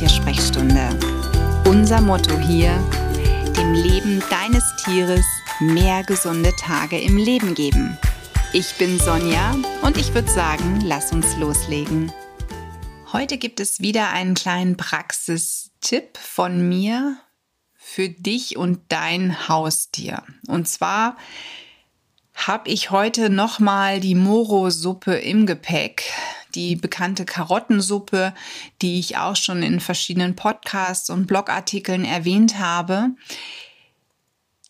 Tiersprechstunde. Unser Motto hier, dem Leben deines Tieres mehr gesunde Tage im Leben geben. Ich bin Sonja und ich würde sagen, lass uns loslegen. Heute gibt es wieder einen kleinen Praxistipp von mir für dich und dein Haustier. Und zwar habe ich heute nochmal die Moro-Suppe im Gepäck die bekannte Karottensuppe, die ich auch schon in verschiedenen Podcasts und Blogartikeln erwähnt habe,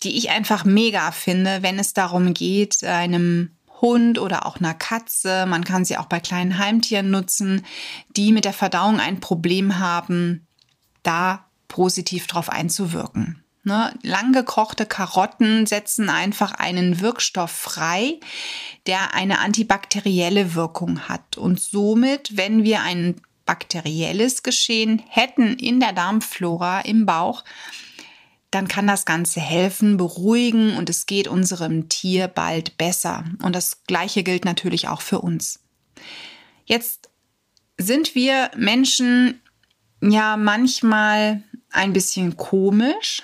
die ich einfach mega finde, wenn es darum geht, einem Hund oder auch einer Katze, man kann sie auch bei kleinen Heimtieren nutzen, die mit der Verdauung ein Problem haben, da positiv drauf einzuwirken. Ne, lang Karotten setzen einfach einen Wirkstoff frei, der eine antibakterielle Wirkung hat. Und somit, wenn wir ein bakterielles Geschehen hätten in der Darmflora im Bauch, dann kann das Ganze helfen, beruhigen und es geht unserem Tier bald besser. Und das Gleiche gilt natürlich auch für uns. Jetzt sind wir Menschen ja manchmal ein bisschen komisch.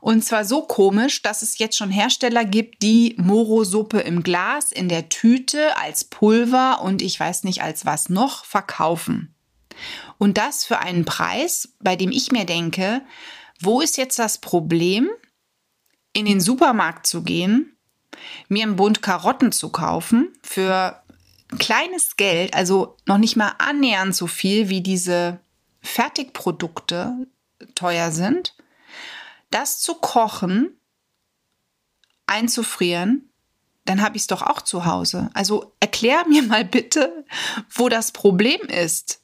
Und zwar so komisch, dass es jetzt schon Hersteller gibt, die Moro-Suppe im Glas, in der Tüte, als Pulver und ich weiß nicht als was noch verkaufen. Und das für einen Preis, bei dem ich mir denke, wo ist jetzt das Problem, in den Supermarkt zu gehen, mir einen Bund Karotten zu kaufen für kleines Geld, also noch nicht mal annähernd so viel wie diese Fertigprodukte teuer sind, das zu kochen, einzufrieren, dann habe ich es doch auch zu Hause. Also erklär mir mal bitte, wo das Problem ist.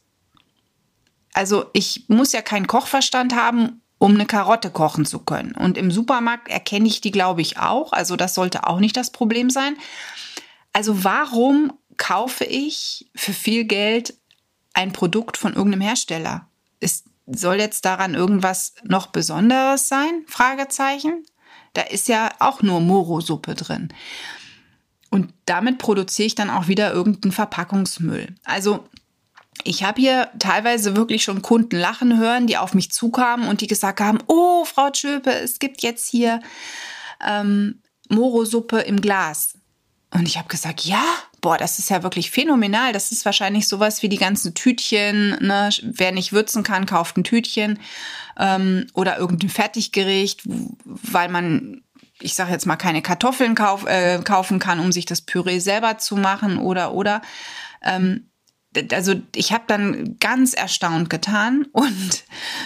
Also ich muss ja keinen Kochverstand haben, um eine Karotte kochen zu können. Und im Supermarkt erkenne ich die, glaube ich, auch. Also das sollte auch nicht das Problem sein. Also warum kaufe ich für viel Geld ein Produkt von irgendeinem Hersteller? Ist, soll jetzt daran irgendwas noch Besonderes sein? Fragezeichen. Da ist ja auch nur Moro-Suppe drin. Und damit produziere ich dann auch wieder irgendeinen Verpackungsmüll. Also ich habe hier teilweise wirklich schon Kunden lachen hören, die auf mich zukamen und die gesagt haben, oh, Frau Tschöpe, es gibt jetzt hier ähm, Moro-Suppe im Glas. Und ich habe gesagt, ja, boah, das ist ja wirklich phänomenal. Das ist wahrscheinlich sowas wie die ganzen Tütchen. Ne? Wer nicht würzen kann, kauft ein Tütchen ähm, oder irgendein Fertiggericht, weil man, ich sage jetzt mal, keine Kartoffeln kauf, äh, kaufen kann, um sich das Püree selber zu machen oder oder. Ähm, also ich habe dann ganz erstaunt getan und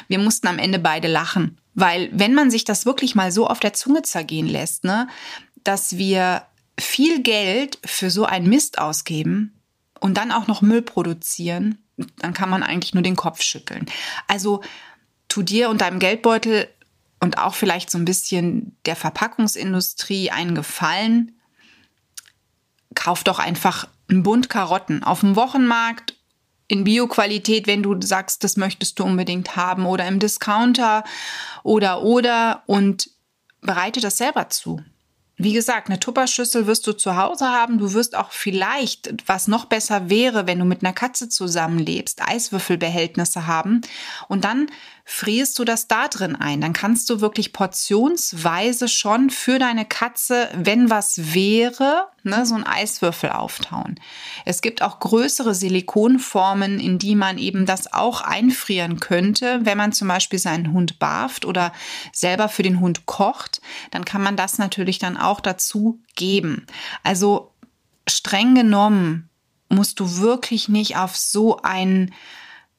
wir mussten am Ende beide lachen, weil wenn man sich das wirklich mal so auf der Zunge zergehen lässt, ne, dass wir viel Geld für so einen Mist ausgeben und dann auch noch Müll produzieren, dann kann man eigentlich nur den Kopf schütteln. Also tu dir und deinem Geldbeutel und auch vielleicht so ein bisschen der Verpackungsindustrie einen Gefallen. Kauf doch einfach einen Bund Karotten auf dem Wochenmarkt in Bioqualität, wenn du sagst, das möchtest du unbedingt haben oder im Discounter oder oder und bereite das selber zu. Wie gesagt, eine Tupperschüssel wirst du zu Hause haben. Du wirst auch vielleicht, was noch besser wäre, wenn du mit einer Katze zusammenlebst, Eiswürfelbehältnisse haben. Und dann frierst du das da drin ein. Dann kannst du wirklich portionsweise schon für deine Katze, wenn was wäre, ne, so ein Eiswürfel auftauen. Es gibt auch größere Silikonformen, in die man eben das auch einfrieren könnte. Wenn man zum Beispiel seinen Hund barft oder selber für den Hund kocht, dann kann man das natürlich dann auch dazu geben. Also streng genommen musst du wirklich nicht auf so ein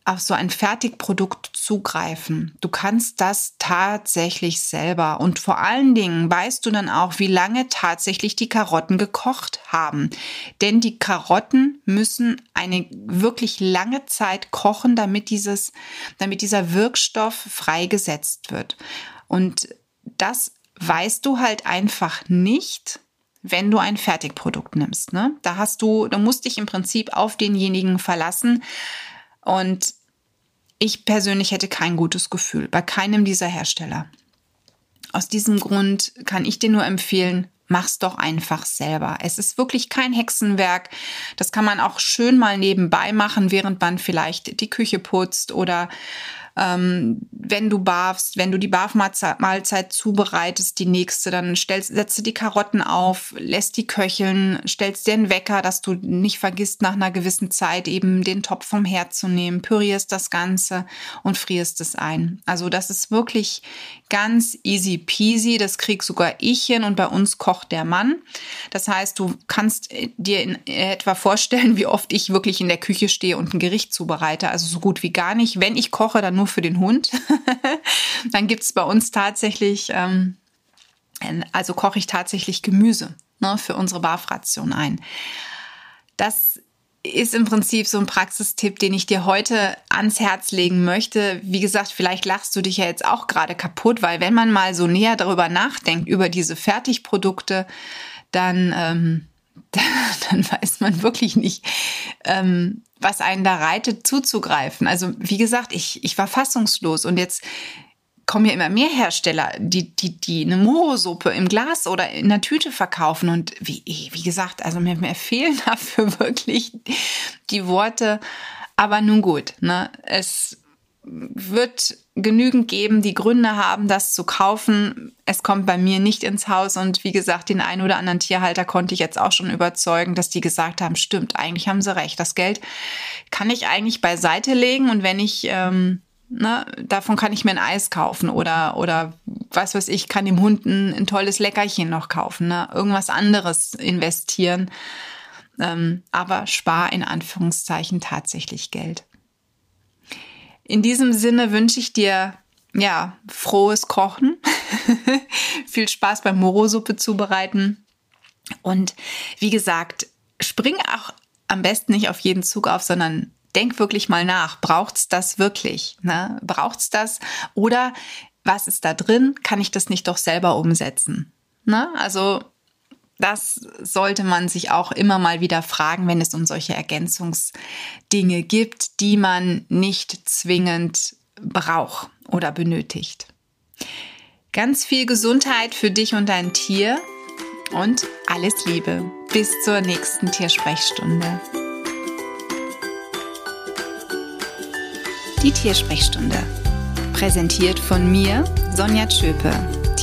auf so ein Fertigprodukt zugreifen. Du kannst das tatsächlich selber. Und vor allen Dingen weißt du dann auch, wie lange tatsächlich die Karotten gekocht haben. Denn die Karotten müssen eine wirklich lange Zeit kochen, damit dieses, damit dieser Wirkstoff freigesetzt wird. Und das weißt du halt einfach nicht, wenn du ein Fertigprodukt nimmst. Ne? Da hast du, du musst dich im Prinzip auf denjenigen verlassen, und ich persönlich hätte kein gutes Gefühl bei keinem dieser Hersteller. Aus diesem Grund kann ich dir nur empfehlen, mach's doch einfach selber. Es ist wirklich kein Hexenwerk. Das kann man auch schön mal nebenbei machen, während man vielleicht die Küche putzt oder ähm, wenn du barfst, wenn du die Barfmahlzeit zubereitest, die nächste, dann stellst, setzt du die Karotten auf, lässt die köcheln, stellst dir einen Wecker, dass du nicht vergisst, nach einer gewissen Zeit eben den Topf vom Herd zu nehmen, pürierst das Ganze und frierst es ein. Also das ist wirklich ganz easy peasy. Das krieg sogar ich hin und bei uns kocht der Mann. Das heißt, du kannst dir in etwa vorstellen, wie oft ich wirklich in der Küche stehe und ein Gericht zubereite. Also so gut wie gar nicht. Wenn ich koche, dann nur nur für den Hund. Dann gibt es bei uns tatsächlich, ähm, also koche ich tatsächlich Gemüse ne, für unsere Barfration ein. Das ist im Prinzip so ein Praxistipp, den ich dir heute ans Herz legen möchte. Wie gesagt, vielleicht lachst du dich ja jetzt auch gerade kaputt, weil wenn man mal so näher darüber nachdenkt, über diese Fertigprodukte, dann, ähm, dann weiß man wirklich nicht, ähm, was einen da reitet, zuzugreifen. Also wie gesagt, ich, ich war fassungslos und jetzt kommen ja immer mehr Hersteller, die, die, die eine Morosuppe im Glas oder in einer Tüte verkaufen. Und wie, wie gesagt, also mir, mir fehlen dafür wirklich die Worte. Aber nun gut, ne? Es wird genügend geben, die Gründe haben, das zu kaufen. Es kommt bei mir nicht ins Haus und wie gesagt, den einen oder anderen Tierhalter konnte ich jetzt auch schon überzeugen, dass die gesagt haben, stimmt, eigentlich haben sie recht. Das Geld kann ich eigentlich beiseite legen und wenn ich ähm, Ne, davon kann ich mir ein Eis kaufen oder, oder was weiß ich, kann dem Hund ein, ein tolles Leckerchen noch kaufen, ne? irgendwas anderes investieren. Ähm, aber spar in Anführungszeichen tatsächlich Geld. In diesem Sinne wünsche ich dir ja frohes Kochen, viel Spaß beim Morosuppe zubereiten und wie gesagt, spring auch am besten nicht auf jeden Zug auf, sondern denk wirklich mal nach. Braucht's das wirklich? Ne? Braucht's das? Oder was ist da drin? Kann ich das nicht doch selber umsetzen? Ne? Also das sollte man sich auch immer mal wieder fragen, wenn es um solche Ergänzungsdinge gibt, die man nicht zwingend braucht oder benötigt. Ganz viel Gesundheit für dich und dein Tier und alles Liebe. Bis zur nächsten Tiersprechstunde. Die Tiersprechstunde. Präsentiert von mir, Sonja Tschöpe,